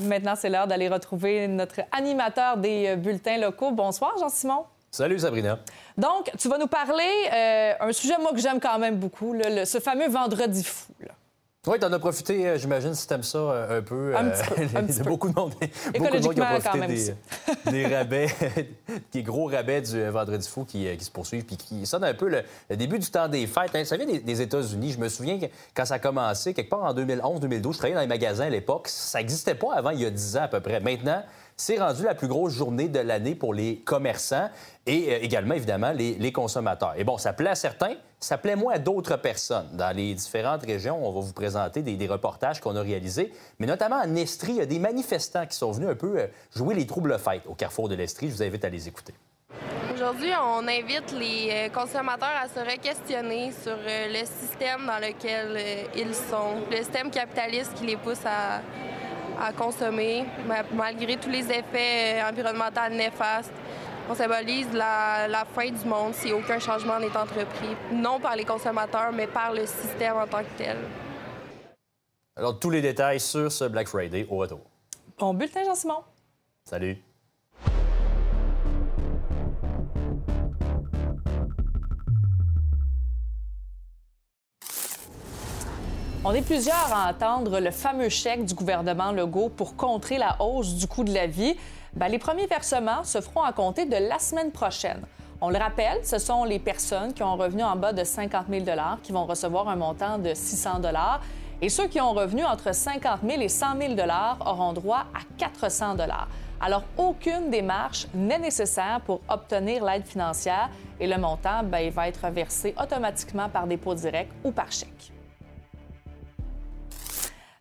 [SPEAKER 1] Maintenant, c'est l'heure d'aller retrouver notre animateur des euh, bulletins locaux. Bonsoir, Jean-Simon.
[SPEAKER 22] Salut, Sabrina.
[SPEAKER 1] Donc, tu vas nous parler euh, un sujet, moi, que j'aime quand même beaucoup, ce fameux vendredi fou.
[SPEAKER 22] Oui, tu en as profité, euh, j'imagine, si tu aimes ça euh, un peu.
[SPEAKER 1] Un petit peu. *laughs* Un petit
[SPEAKER 22] beaucoup de monde, beaucoup de monde qui ont profité des, des, rabais, *laughs* des gros rabais du Vendredi fou qui, qui, se poursuivent, puis qui sonnent un peu le, début du temps des fêtes. Hein. Ça vient des, États-Unis. Je me souviens que quand ça a commencé, quelque part en 2011-2012, je travaillais dans les magasins à l'époque. Ça n'existait pas avant, il y a 10 ans à peu près. Maintenant, c'est rendu la plus grosse journée de l'année pour les commerçants et euh, également, évidemment, les, consommateurs. Et bon, ça plaît à certains, ça plaît moins à d'autres personnes. Dans les différentes régions, on va vous présenter des, reportages qu'on a réalisés, mais notamment en Estrie, il y a des manifestants qui sont venus un peu euh, jouer les troubles fêtes au carrefour de l'Estrie. Je vous invite à les écouter.
[SPEAKER 23] Aujourd'hui, on invite les euh, consommateurs à se re-questionner sur le système dans lequel ils sont, le système capitaliste qui les pousse à, à consommer, malgré tous les effets euh, environnementaux néfastes. On symbolise la, fin du monde si aucun changement n'est entrepris, non par les consommateurs, mais par le système en tant que tel.
[SPEAKER 22] Alors, tous les détails sur ce Black Friday au retour.
[SPEAKER 1] Bon bulletin, Jean-Simon.
[SPEAKER 22] Salut.
[SPEAKER 1] On est plusieurs à entendre le fameux chèque du gouvernement Legault pour contrer la hausse du coût de la vie. Ben, les premiers versements se feront à compter de la semaine prochaine. On le rappelle, ce sont les personnes qui ont un revenu en bas de 50 000 qui vont recevoir un montant de 600 et ceux qui ont revenu entre 50 000 et 100 000 auront droit à 400 Alors, aucune démarche n'est nécessaire pour obtenir l'aide financière et le montant ben, il va être versé automatiquement par dépôt direct ou par chèque.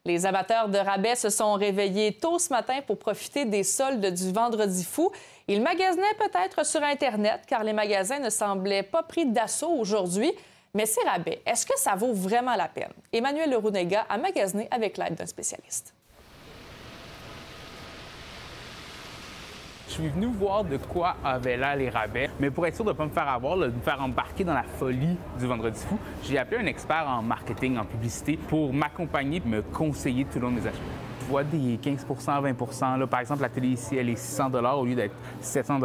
[SPEAKER 1] Les amateurs de rabais se sont réveillés tôt ce matin pour profiter des soldes du vendredi fou. Ils magasinaient peut-être sur Internet car les magasins ne semblaient pas pris d'assaut aujourd'hui. Mais ces rabais, est-ce que ça vaut vraiment la peine? Emmanuel Lerounega a magasiné avec l'aide d'un spécialiste.
[SPEAKER 24] Je suis venu voir de quoi avaient l'air les rabais, mais pour être sûr de ne pas me faire avoir, de me faire embarquer dans la folie du vendredi fou, j'ai appelé un expert en marketing, en publicité, pour m'accompagner me conseiller tout le long de mes achats. Vois des 15% 20% là, Par exemple, la télé ici, elle est 600 au lieu d'être 700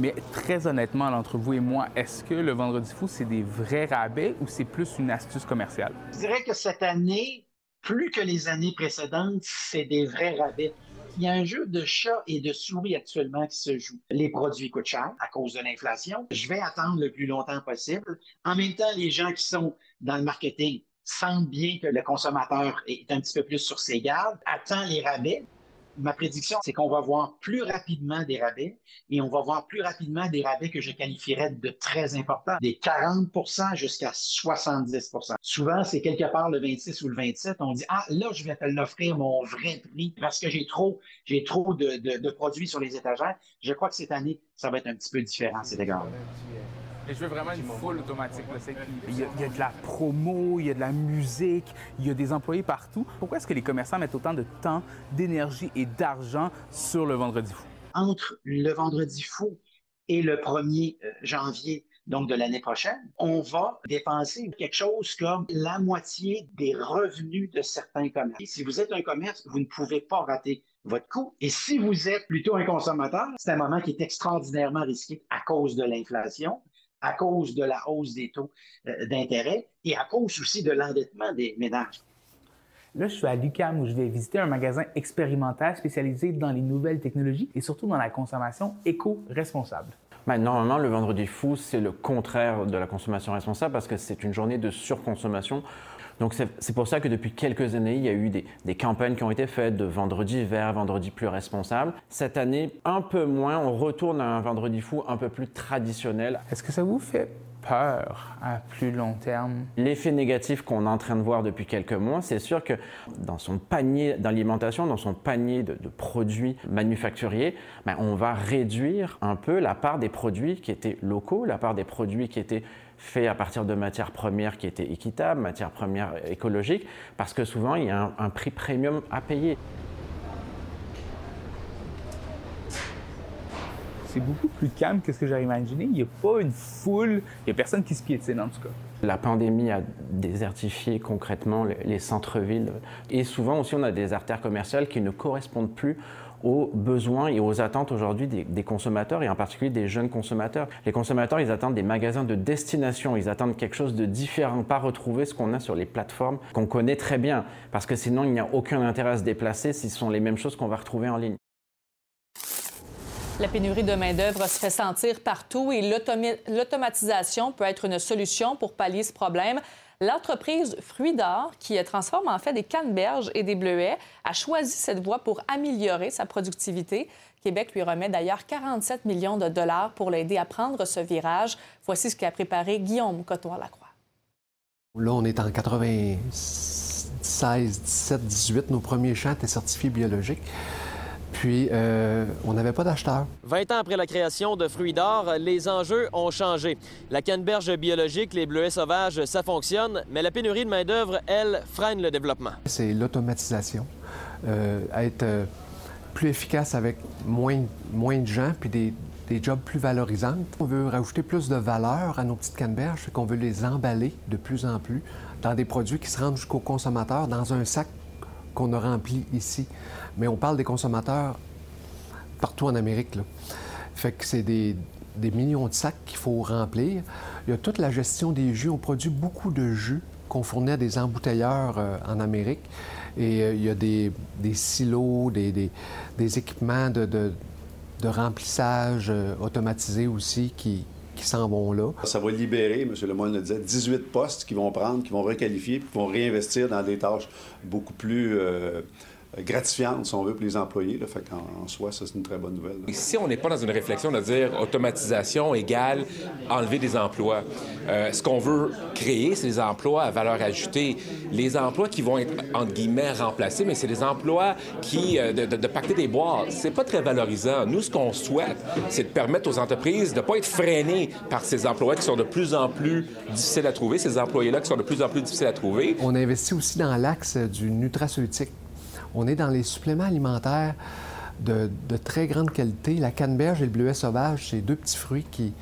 [SPEAKER 24] Mais très honnêtement, entre vous et moi, est-ce que le vendredi fou, c'est des vrais rabais ou c'est plus une astuce commerciale?
[SPEAKER 25] Je dirais que cette année,
[SPEAKER 26] Plus que les années précédentes, c'est des vrais rabais. Il y a un jeu de chat et de souris actuellement qui se joue. Les produits coûtent cher à cause de l'inflation. Je vais attendre le plus longtemps possible. En même temps, les gens qui sont dans le marketing sentent bien que le consommateur est un petit peu plus sur ses gardes, attend les rabais ma prédiction, c'est qu'on va voir plus rapidement des rabais et on va voir plus rapidement des rabais que je qualifierais de très importants, des 40% jusqu'à 70% Souvent, c'est quelque part le 26 ou le 27, on dit Ah, là, je vais te l'offrir mon vrai prix parce que j'ai trop, j'ai trop de, produits sur les étagères. Je crois que cette année, ça va être un petit peu différent à cet égard.
[SPEAKER 24] Et je veux vraiment une foule automatique. Il, y a, il, y a, de la promo, il y a de la musique, il y a des employés partout. Pourquoi est-ce que les commerçants mettent autant de temps, d'énergie et d'argent sur le vendredi fou?
[SPEAKER 26] Entre le vendredi fou et le 1er euh, janvier, donc de l'année prochaine, on va dépenser quelque chose comme la moitié des revenus de certains commerces. Si vous êtes un commerce, vous ne pouvez pas rater votre coût. Et si vous êtes plutôt un consommateur, c'est un moment qui est extraordinairement risqué à cause de l'inflation à cause de la hausse des taux euh, d'intérêt et à cause aussi de l'endettement des ménages.
[SPEAKER 24] Là, je suis à l'UCAM où je vais visiter un magasin expérimental spécialisé dans les nouvelles technologies et surtout dans la consommation éco-responsable.
[SPEAKER 27] Ben, normalement, le vendredi fou, c'est le contraire de la consommation responsable parce que c'est une journée de surconsommation donc c'est pour ça que depuis quelques années, il y a eu des, campagnes qui ont été faites de vendredi vert, vendredi plus responsable. Cette année, un peu moins, on retourne à un vendredi fou un peu plus traditionnel.
[SPEAKER 24] Est-ce que ça vous fait peur à plus long terme?
[SPEAKER 27] L'effet négatif qu'on est en train de voir depuis quelques mois, c'est sûr que dans son panier d'alimentation, dans son panier de, produits manufacturiers, ben, on va réduire un peu la part des produits qui étaient locaux, la part des produits qui étaient fait à partir de matières premières qui étaient équitables, matières premières écologiques, parce que souvent, il y a un, prix premium à payer.
[SPEAKER 24] c'est beaucoup plus calme que ce que j'aurais imaginé. Il n'y a pas une foule, il n'y a personne qui se piétine en tout cas.
[SPEAKER 27] La pandémie a désertifié concrètement les centres-villes et souvent aussi on a des artères commerciales qui ne correspondent plus aux besoins et aux attentes aujourd'hui des, consommateurs et en particulier des jeunes consommateurs. Les consommateurs, ils attendent des magasins de destination, ils attendent quelque chose de différent, pas retrouver ce qu'on a sur les plateformes qu'on connaît très bien, parce que sinon il n'y a aucun intérêt à se déplacer si ce sont les mêmes choses qu'on va retrouver en ligne.
[SPEAKER 1] La pénurie de main-d'œuvre se fait sentir partout et l'automatisation peut être une solution pour pallier ce problème. L'entreprise Fruits d'Or, qui transforme en fait des canneberges et des bleuets, a choisi cette voie pour améliorer sa productivité. Québec lui remet d'ailleurs 47 millions de dollars pour l'aider à prendre ce virage. Voici ce qu'a préparé Guillaume Cotois-Lacroix.
[SPEAKER 28] Là, on est en 96, 17, 18. Nos premiers champs étaient certifiés biologiques. Puis, euh, on n'avait pas d'acheteurs.
[SPEAKER 25] 20 ans après la création de Fruits d'Or, les enjeux ont changé. La canneberge biologique, les bleuets sauvages, ça fonctionne, mais la pénurie de main-d'œuvre, elle, freine le développement.
[SPEAKER 28] C'est l'automatisation, euh, être euh, plus efficace avec moins, moins de gens, puis des, des jobs plus valorisants. On veut rajouter plus de valeur à nos petites canneberges, qu'on veut les emballer de plus en plus dans des produits qui se rendent jusqu'au consommateur dans un sac qu'on a rempli ici mais on parle des consommateurs partout en Amérique. Là. Fait que c'est des, millions de sacs qu'il faut remplir. Il y a toute la gestion des jus. On produit beaucoup de jus qu'on fournit à des embouteilleurs euh, en Amérique. Et euh, il y a des, silos, des, équipements de, remplissage euh, automatisés aussi qui, vont là.
[SPEAKER 29] Ça va libérer, M. Lemoyne le disait, 18 postes qui vont prendre, qui vont requalifier, puis qui vont réinvestir dans des tâches beaucoup plus gratifiante, si on veut, pour les employés. Là. Fait qu'en soi, ça, c'est une très bonne nouvelle.
[SPEAKER 30] Si on n'est pas dans une réflexion de dire automatisation égale enlever des emplois, euh, ce qu'on veut créer, c'est des emplois à valeur ajoutée. Les emplois qui vont être, entre guillemets, remplacés, mais c'est des emplois qui, euh, de, de, pacter des boîtes. C'est pas très valorisant. Nous, ce qu'on souhaite, c'est de permettre aux entreprises de ne pas être freinées par ces emplois qui sont de plus en plus difficiles à trouver, ces employés-là qui sont de plus en plus difficiles à trouver.
[SPEAKER 28] On investit aussi dans l'axe du nutraceutique. On est dans les suppléments alimentaires de, très grande qualité. La canneberge et le bleuet sauvage, c'est deux petits fruits qui,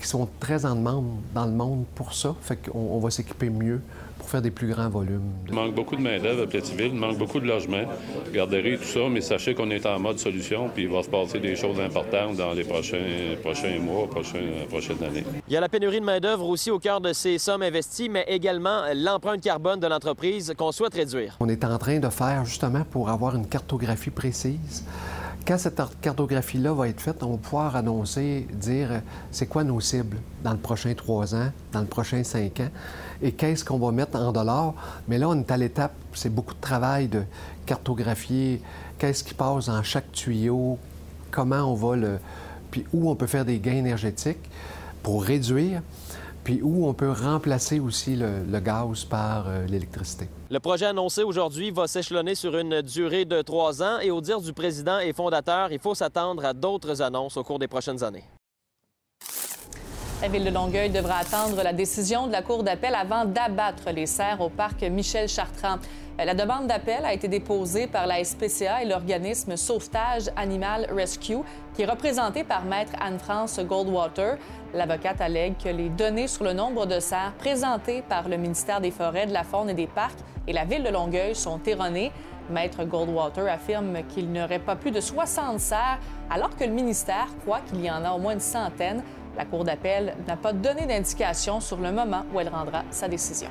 [SPEAKER 28] sont très en demande dans le monde pour ça. Fait qu'on on va s'équiper mieux pour faire des plus grands volumes.
[SPEAKER 31] Il manque beaucoup de main-d'œuvre à Platteville, il manque beaucoup de logements, garderies, tout ça, mais sachez qu'on est en mode solution, puis il va se passer des choses importantes dans les prochains, prochains mois, prochaines, prochaines années.
[SPEAKER 25] Il y a la pénurie de main-d'œuvre aussi au cœur de ces sommes investies, mais également l'empreinte carbone de l'entreprise qu'on souhaite réduire.
[SPEAKER 28] On est en train de faire justement pour avoir une cartographie précise quand cette cartographie-là va être faite, on va pouvoir annoncer, dire euh, c'est quoi nos cibles dans le prochain trois ans, dans le prochain cinq ans, et qu'est-ce qu'on va mettre en dollars. Mais là, on est à l'étape, c'est beaucoup de travail de cartographier qu'est-ce qui passe dans chaque tuyau, comment on va le. puis où on peut faire des gains énergétiques pour réduire puis où on peut remplacer aussi le, gaz par euh, l'électricité.
[SPEAKER 25] Le projet annoncé aujourd'hui va s'échelonner sur une durée de trois ans et au dire du président et fondateur, il faut s'attendre à d'autres annonces au cours des prochaines années.
[SPEAKER 1] La ville de Longueuil devra attendre la décision de la Cour d'appel avant d'abattre les serres au parc Michel Chartrand. La demande d'appel a été déposée par la SPCA et l'organisme Sauvetage Animal Rescue, qui est représenté par Maître Anne-France Goldwater. L'avocate allègue que les données sur le nombre de cerfs présentées par le ministère des Forêts, de la Faune et des Parcs et la ville de Longueuil sont erronées. Maître Goldwater affirme qu'il n'y aurait pas plus de 60 cerfs, alors que le ministère croit qu'il y en a au moins une centaine. La Cour d'appel n'a pas donné d'indication sur le moment où elle rendra sa décision.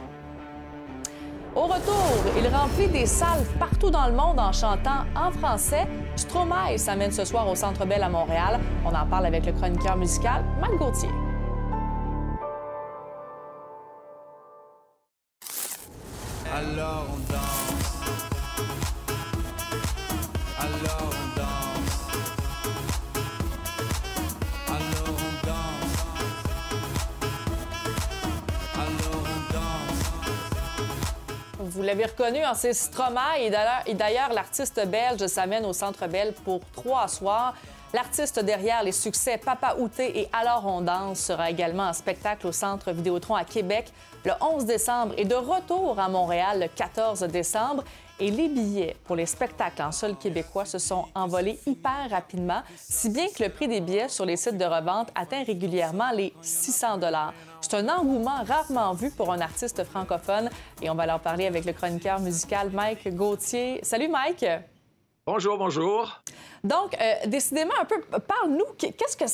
[SPEAKER 1] Au retour, il remplit des salles partout dans le monde en chantant en français. Stromae s'amène ce soir au Centre Bell à Montréal. On en parle avec le chroniqueur musical Marc Gauthier. Vous l'avez reconnu, en hein, c'est Stromae. Et d'ailleurs, l'artiste belge s'amène au Centre Bell pour trois soirs. L'artiste derrière les succès Papa Outé et Alors on danse sera également en spectacle au Centre Vidéotron à Québec le 11 décembre et de retour à Montréal le 14 décembre. Et les billets pour les spectacles en sol québécois se sont envolés hyper rapidement, si bien que le prix des billets sur les sites de revente atteint régulièrement les 600 dollars. C'est un engouement rarement vu pour un artiste francophone et on va leur parler avec le chroniqueur musical Mike Gauthier. Salut Mike.
[SPEAKER 14] Bonjour, bonjour.
[SPEAKER 1] Donc, euh, décidément un peu, parle-nous, qu'est-ce que,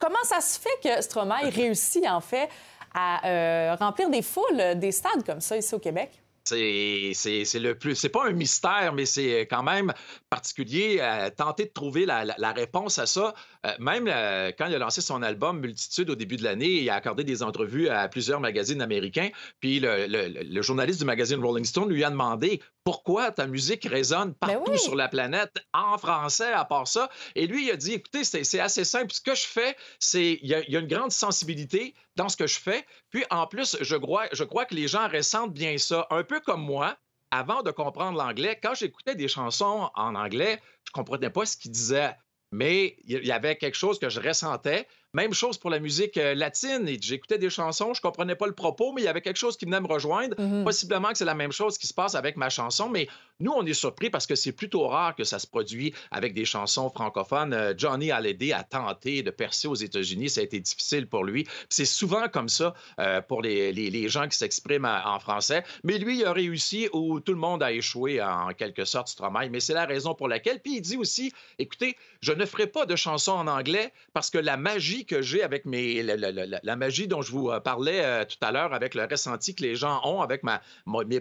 [SPEAKER 1] comment ça se fait que Stromae réussit en fait à euh, remplir des foules, des stades comme ça ici au Québec?
[SPEAKER 14] C'est le plus. C'est pas un mystère, mais c'est quand même particulier à tenter de trouver la, réponse à ça. Euh, même euh, quand il a lancé son album Multitude au début de l'année, il a accordé des entrevues à plusieurs magazines américains. Puis le, journaliste du magazine Rolling Stone lui a demandé pourquoi ta musique résonne ben partout sur la planète en français à part ça. Et lui, il a dit écoutez, c'est assez simple. Ce que je fais, c'est il y, a une grande sensibilité dans ce que je fais. Puis en plus, je crois, je crois que les gens ressentent bien ça. Un peu comme moi, avant de comprendre l'anglais, quand j'écoutais des chansons en anglais, je ne comprenais pas ce qu'ils disaient. Mais il y avait quelque chose que je ressentais. Même chose pour la musique euh, latine. J'écoutais des chansons, je comprenais pas le propos, mais il y avait quelque chose qui venait me rejoindre. Mm-hmm. Possiblement que c'est la même chose qui se passe avec ma chanson, mais nous, on est surpris parce que c'est plutôt rare que ça se produit avec des chansons francophones. Euh, Johnny Hallyday a tenté de percer aux États-Unis, ça a été difficile pour lui. C'est souvent comme ça euh, pour les, les, gens qui s'expriment en français. Mais lui, il a réussi où tout le monde a échoué en quelque sorte, Stromae. Mais c'est la raison pour laquelle. Puis il dit aussi, écoutez, je ne ferai pas de chansons en anglais parce que la magie que j'ai avec mes, la, magie dont je vous euh, parlais euh, tout à l'heure, avec le ressenti que les gens ont avec ma,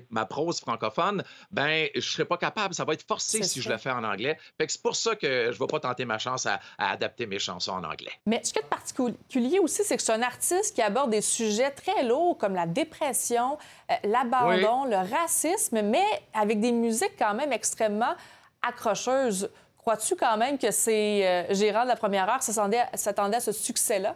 [SPEAKER 14] ma, prose francophone, ben je serais pas capable. Ça va être forcé si je le fais en anglais. c'est pour ça que je ne vais pas tenter ma chance à, adapter mes chansons en anglais.
[SPEAKER 1] Mais ce qui est particulier aussi, c'est que c'est un artiste qui aborde des sujets très lourds comme la dépression, euh, l'abandon, le racisme, mais avec des musiques quand même extrêmement accrocheuses. Crois-tu quand même que c'est euh, Gérard de la première heure s'attendait à ce succès-là?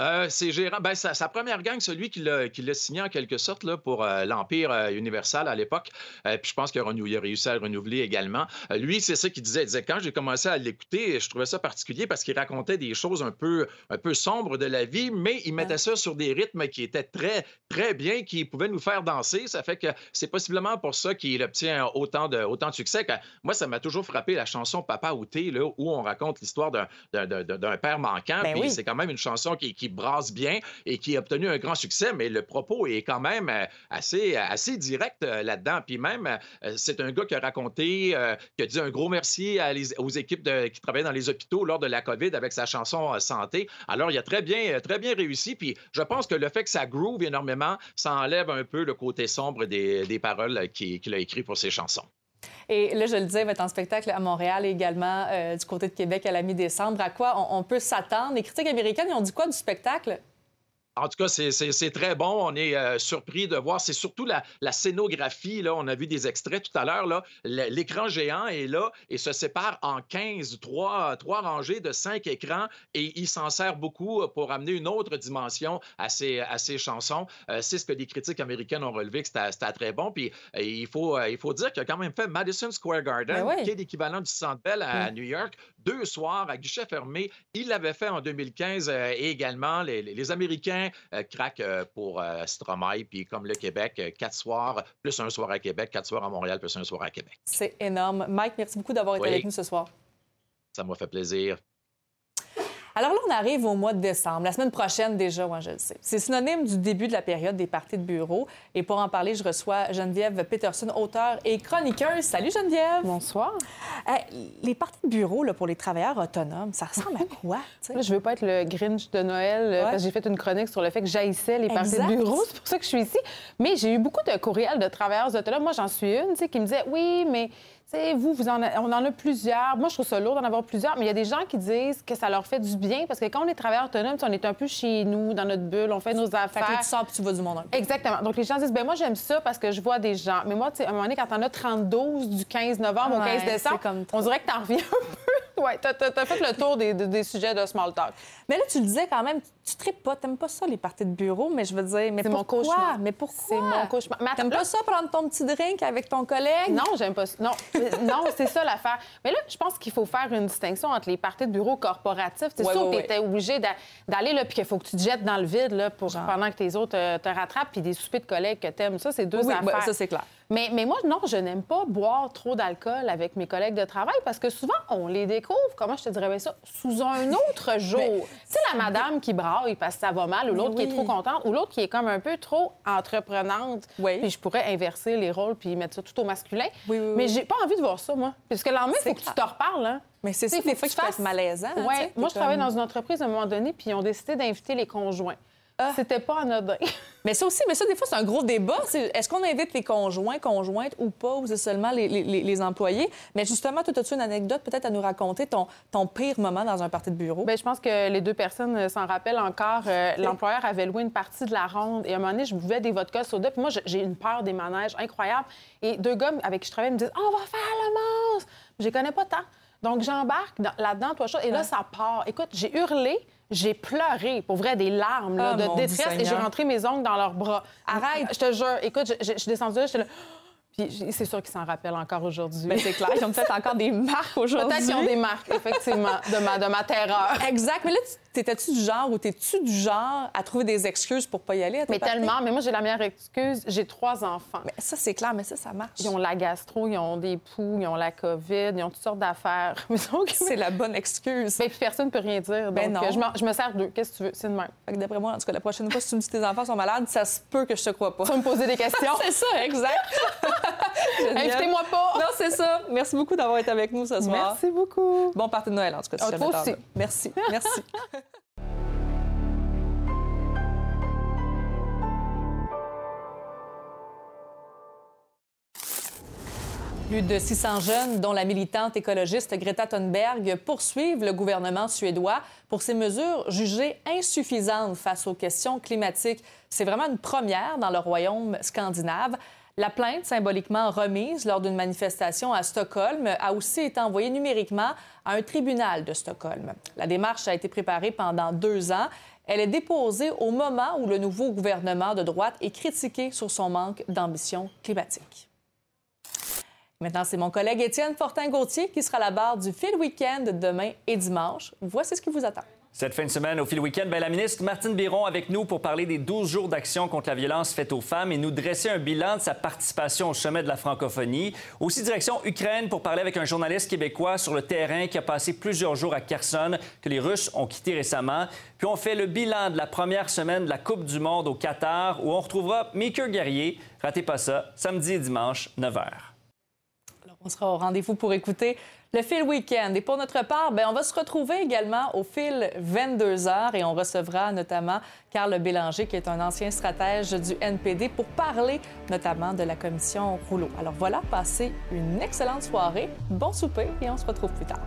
[SPEAKER 14] Euh, c'est Gérard. Ben, sa, première gang, celui qui l'a signé en quelque sorte là, pour euh, l'Empire euh, Universal à l'époque. puis je pense qu'il a, réussi à le renouveler également. lui, c'est ça qu'il disait. Il disait quand j'ai commencé à l'écouter, je trouvais ça particulier parce qu'il racontait des choses un peu, un peu sombres de la vie, mais il mettait ça sur des rythmes qui étaient très, très bien, qui pouvaient nous faire danser. Ça fait que c'est possiblement pour ça qu'il obtient autant de, autant de succès. moi, ça m'a toujours frappé la chanson Papa Outé, là, où on raconte l'histoire d'un père manquant. Ben puis c'est quand même une chanson qui brasse bien et qui a obtenu un grand succès, mais le propos est quand même euh, assez, assez direct euh, là-dedans. Puis même, euh, c'est un gars qui a raconté, qui a dit un gros merci aux équipes qui travaillent dans les hôpitaux lors de la COVID avec sa chanson Santé. Alors, il a très bien, très bien réussi. Puis je pense que le fait que ça groove énormément, ça enlève un peu le côté sombre des, des paroles qu'il a écrit pour ses chansons.
[SPEAKER 1] Et là, je le disais, va être en spectacle à Montréal également du côté de Québec à la mi-décembre. À quoi on, on peut s'attendre? Les critiques américaines, ils ont dit quoi du spectacle?
[SPEAKER 14] En tout cas, c'est très bon. On est euh, surpris de voir. C'est surtout la, scénographie. Là. On a vu des extraits tout à l'heure. L'écran géant est là et se sépare en 15, trois, trois rangées de cinq écrans. Et il s'en sert beaucoup pour amener une autre dimension à ses, à chansons. Euh, c'est ce que les critiques américaines ont relevé, que c'était très bon. Puis euh, il, faut, il faut dire qu'il a quand même fait Madison Square Garden,
[SPEAKER 1] ben
[SPEAKER 14] qui est l'équivalent du Centre Bell à
[SPEAKER 1] Mm.
[SPEAKER 14] New York, deux soirs à guichet fermé. Il l'avait fait en 2015 et également les, les Américains euh, craquent euh, pour euh, Stromae, puis comme le Québec, quatre soirs, plus un soir à Québec, quatre soirs à Montréal, plus un soir à Québec.
[SPEAKER 1] C'est énorme. Mike, merci beaucoup d'avoir été
[SPEAKER 14] Oui.
[SPEAKER 1] avec nous ce soir.
[SPEAKER 14] Ça m'a fait plaisir.
[SPEAKER 1] Alors là, on arrive au mois de décembre, la semaine prochaine déjà, moi je le sais. C'est synonyme du début de la période des parties de bureau. Et pour en parler, je reçois Geneviève Peterson, auteure et chroniqueuse. Salut Geneviève!
[SPEAKER 32] Bonsoir.
[SPEAKER 1] les parties de bureau là, pour les travailleurs autonomes, ça ressemble à quoi?
[SPEAKER 32] Là, je veux pas être le Grinch de Noël euh, parce que j'ai fait une chronique sur le fait que j'haïssais les parties
[SPEAKER 1] Exact.
[SPEAKER 32] de bureau. C'est pour ça que je suis ici. Mais j'ai eu beaucoup de courriels de travailleurs autonomes. Moi, j'en suis une, qui me disait oui, mais sais, vous, vous en a- on en a plusieurs. Moi, je trouve ça lourd d'en avoir plusieurs, mais il y a des gens qui disent que ça leur fait du bien parce que quand on est travailleur autonome, on est un peu chez nous, dans notre bulle, on fait nos
[SPEAKER 1] Fait
[SPEAKER 32] affaires.
[SPEAKER 1] que là, tu sors puis tu vas du monde un peu.
[SPEAKER 32] Exactement. Donc, les gens disent, ben moi, j'aime ça parce que je vois des gens. Mais moi, tu sais, à un moment donné, quand t'en as 32 du 15 novembre au
[SPEAKER 1] Ouais,
[SPEAKER 32] 15 décembre,
[SPEAKER 1] comme
[SPEAKER 32] on dirait que t'en reviens un peu. *laughs* Ouais, t'as, fait le tour des, des- des sujets de small talk.
[SPEAKER 1] Mais là, tu le disais quand même, tu tripes pas, t'aimes pas ça, les parties de bureau, mais je veux dire, mais
[SPEAKER 32] C'est mon
[SPEAKER 1] pourquoi?
[SPEAKER 32] cauchemar.
[SPEAKER 1] Mais pourquoi?
[SPEAKER 32] C'est mon cauchemar.
[SPEAKER 1] T'aimes pas ça, prendre ton petit drink avec ton collègue?
[SPEAKER 32] Non, j'aime pas ça. Non, *laughs* non c'est ça l'affaire. Mais là, je pense qu'il faut faire une distinction entre les parties de bureau corporatifs. C'est
[SPEAKER 1] Ouais,
[SPEAKER 32] sûr
[SPEAKER 1] ouais,
[SPEAKER 32] que
[SPEAKER 1] ouais.
[SPEAKER 32] obligé d'a- d'aller là, puis qu'il faut que tu te jettes dans le vide là, pour, pendant que tes autres euh, te rattrapent, puis des soupers de collègues que t'aimes. Ça, c'est deux
[SPEAKER 1] Oui, oui,
[SPEAKER 32] affaires.
[SPEAKER 1] ça, c'est clair.
[SPEAKER 32] Mais, mais moi, non, je n'aime pas boire trop d'alcool avec mes collègues de travail parce que souvent, on les découvre, comment je te dirais bien ça, sous un *laughs* autre jour. tu sais, la madame qui braille parce que ça va mal, ou l'autre qui est
[SPEAKER 1] oui.
[SPEAKER 32] trop contente, ou l'autre qui est comme un peu trop entreprenante. Puis je pourrais inverser les rôles puis mettre ça tout au masculin. Mais j'ai pas envie de voir ça, moi. Parce que le lendemain, il faut que tu te reparles. Hein.
[SPEAKER 1] Mais c'est
[SPEAKER 32] Tu
[SPEAKER 1] ça, des
[SPEAKER 32] que
[SPEAKER 1] fois,
[SPEAKER 32] tu
[SPEAKER 1] qui peut être
[SPEAKER 32] fasses-
[SPEAKER 1] malaisant. hein,
[SPEAKER 32] Ouais.
[SPEAKER 1] tu
[SPEAKER 32] Moi, je travaillais
[SPEAKER 1] comme-
[SPEAKER 32] dans une entreprise à un moment donné, puis ils ont décidé d'inviter les conjoints. C'était pas anodin. *laughs*
[SPEAKER 1] Mais ça aussi, mais ça, des fois, c'est un gros débat. Est-ce qu'on invite les conjoints, conjointes ou pas, ou c'est seulement les, les- les- les employés? Mais justement, toi, as-tu une anecdote peut-être à nous raconter, ton, ton pire moment dans un party de bureau?
[SPEAKER 32] Bien, je pense que les deux personnes euh, s'en rappellent encore. Euh, L'employeur avait loué une partie de la ronde et à un moment donné, je buvais des vodkas soda. Puis moi, j'ai une peur des manèges incroyable. Et deux gars avec qui je travaillais me disent On va faire le monstre! Je les connais pas tant. Donc, j'embarque dans- là-dedans, toi, chose, et là, ça part. Écoute, j'ai hurlé, j'ai pleuré, pour vrai, des larmes là,
[SPEAKER 1] Ah,
[SPEAKER 32] de détresse, et j'ai rentré mes ongles dans leurs bras. Arrête! Je te jure. Écoute, je, je- je suis descendue là, j'étais là. *gasps* Puis c'est sûr qu'ils s'en rappellent encore aujourd'hui.
[SPEAKER 1] Ben, c'est clair, ils ont peut-être encore des marques aujourd'hui.
[SPEAKER 32] Peut-être qu'ils ont des marques, effectivement, de ma, de ma terreur.
[SPEAKER 1] Exact. Mais là, tu- t'étais-tu du genre ou t'es-tu du genre à trouver des excuses pour pas y aller à
[SPEAKER 32] Mais tellement. Mais moi, j'ai la meilleure excuse. J'ai trois enfants.
[SPEAKER 1] Mais ça, c'est clair, mais ça, ça marche.
[SPEAKER 32] Ils ont la gastro, ils ont des poux, ils ont la COVID, ils ont toutes sortes d'affaires. Mais *laughs* donc, *laughs*
[SPEAKER 1] C'est la bonne excuse.
[SPEAKER 32] Ben, puis personne ne peut rien dire.
[SPEAKER 1] Ben
[SPEAKER 32] donc,
[SPEAKER 1] non.
[SPEAKER 32] je, me sers d'eux. Qu'est-ce que tu veux? C'est de même.
[SPEAKER 1] D'après moi, en tout cas, la prochaine fois, si tu me dis que tes enfants sont malades, ça se peut que je te crois pas.
[SPEAKER 32] Tu vas me poser des questions. *laughs*
[SPEAKER 1] c'est ça, exact.
[SPEAKER 32] Invitez-moi pas.
[SPEAKER 1] Non, c'est ça. Merci beaucoup d'avoir été avec nous ce soir.
[SPEAKER 32] Merci beaucoup.
[SPEAKER 1] Bon party de Noël, en tout cas, si jamais t'en
[SPEAKER 32] aussi.
[SPEAKER 1] Merci. Merci. Plus de 600 jeunes, dont la militante écologiste Greta Thunberg, poursuivent le gouvernement suédois pour ces mesures jugées insuffisantes face aux questions climatiques. C'est vraiment une première dans le royaume scandinave. La plainte, symboliquement remise lors d'une manifestation à Stockholm, a aussi été envoyée numériquement à un tribunal de Stockholm. La démarche a été préparée pendant deux ans. Elle est déposée au moment où le nouveau gouvernement de droite est critiqué sur son manque d'ambition climatique. Maintenant, c'est mon collègue Étienne Fortin-Gauthier qui sera à la barre du Fil Week-end demain et dimanche. Voici ce qui vous attend.
[SPEAKER 33] Cette fin de semaine, au fil week-end, ben, la ministre Martine Biron avec nous pour parler des 12 jours d'action contre la violence faite aux femmes et nous dresser un bilan de sa participation au sommet de la francophonie. Aussi direction Ukraine pour parler avec un journaliste québécois sur le terrain qui a passé plusieurs jours à Kherson, que les Russes ont quitté récemment. Puis on fait le bilan de la première semaine de la Coupe du Monde au Qatar où on retrouvera Maker Guerrier. Ratez pas ça, samedi et dimanche, 9h.
[SPEAKER 1] Alors, on sera au rendez-vous pour écouter le fil week-end. Et pour notre part, bien, on va se retrouver également au fil 22 heures et on recevra notamment Carl Bélanger, qui est un ancien stratège du NPD, pour parler notamment de la commission Rouleau. Alors voilà, passez une excellente soirée, bon souper et on se retrouve plus tard.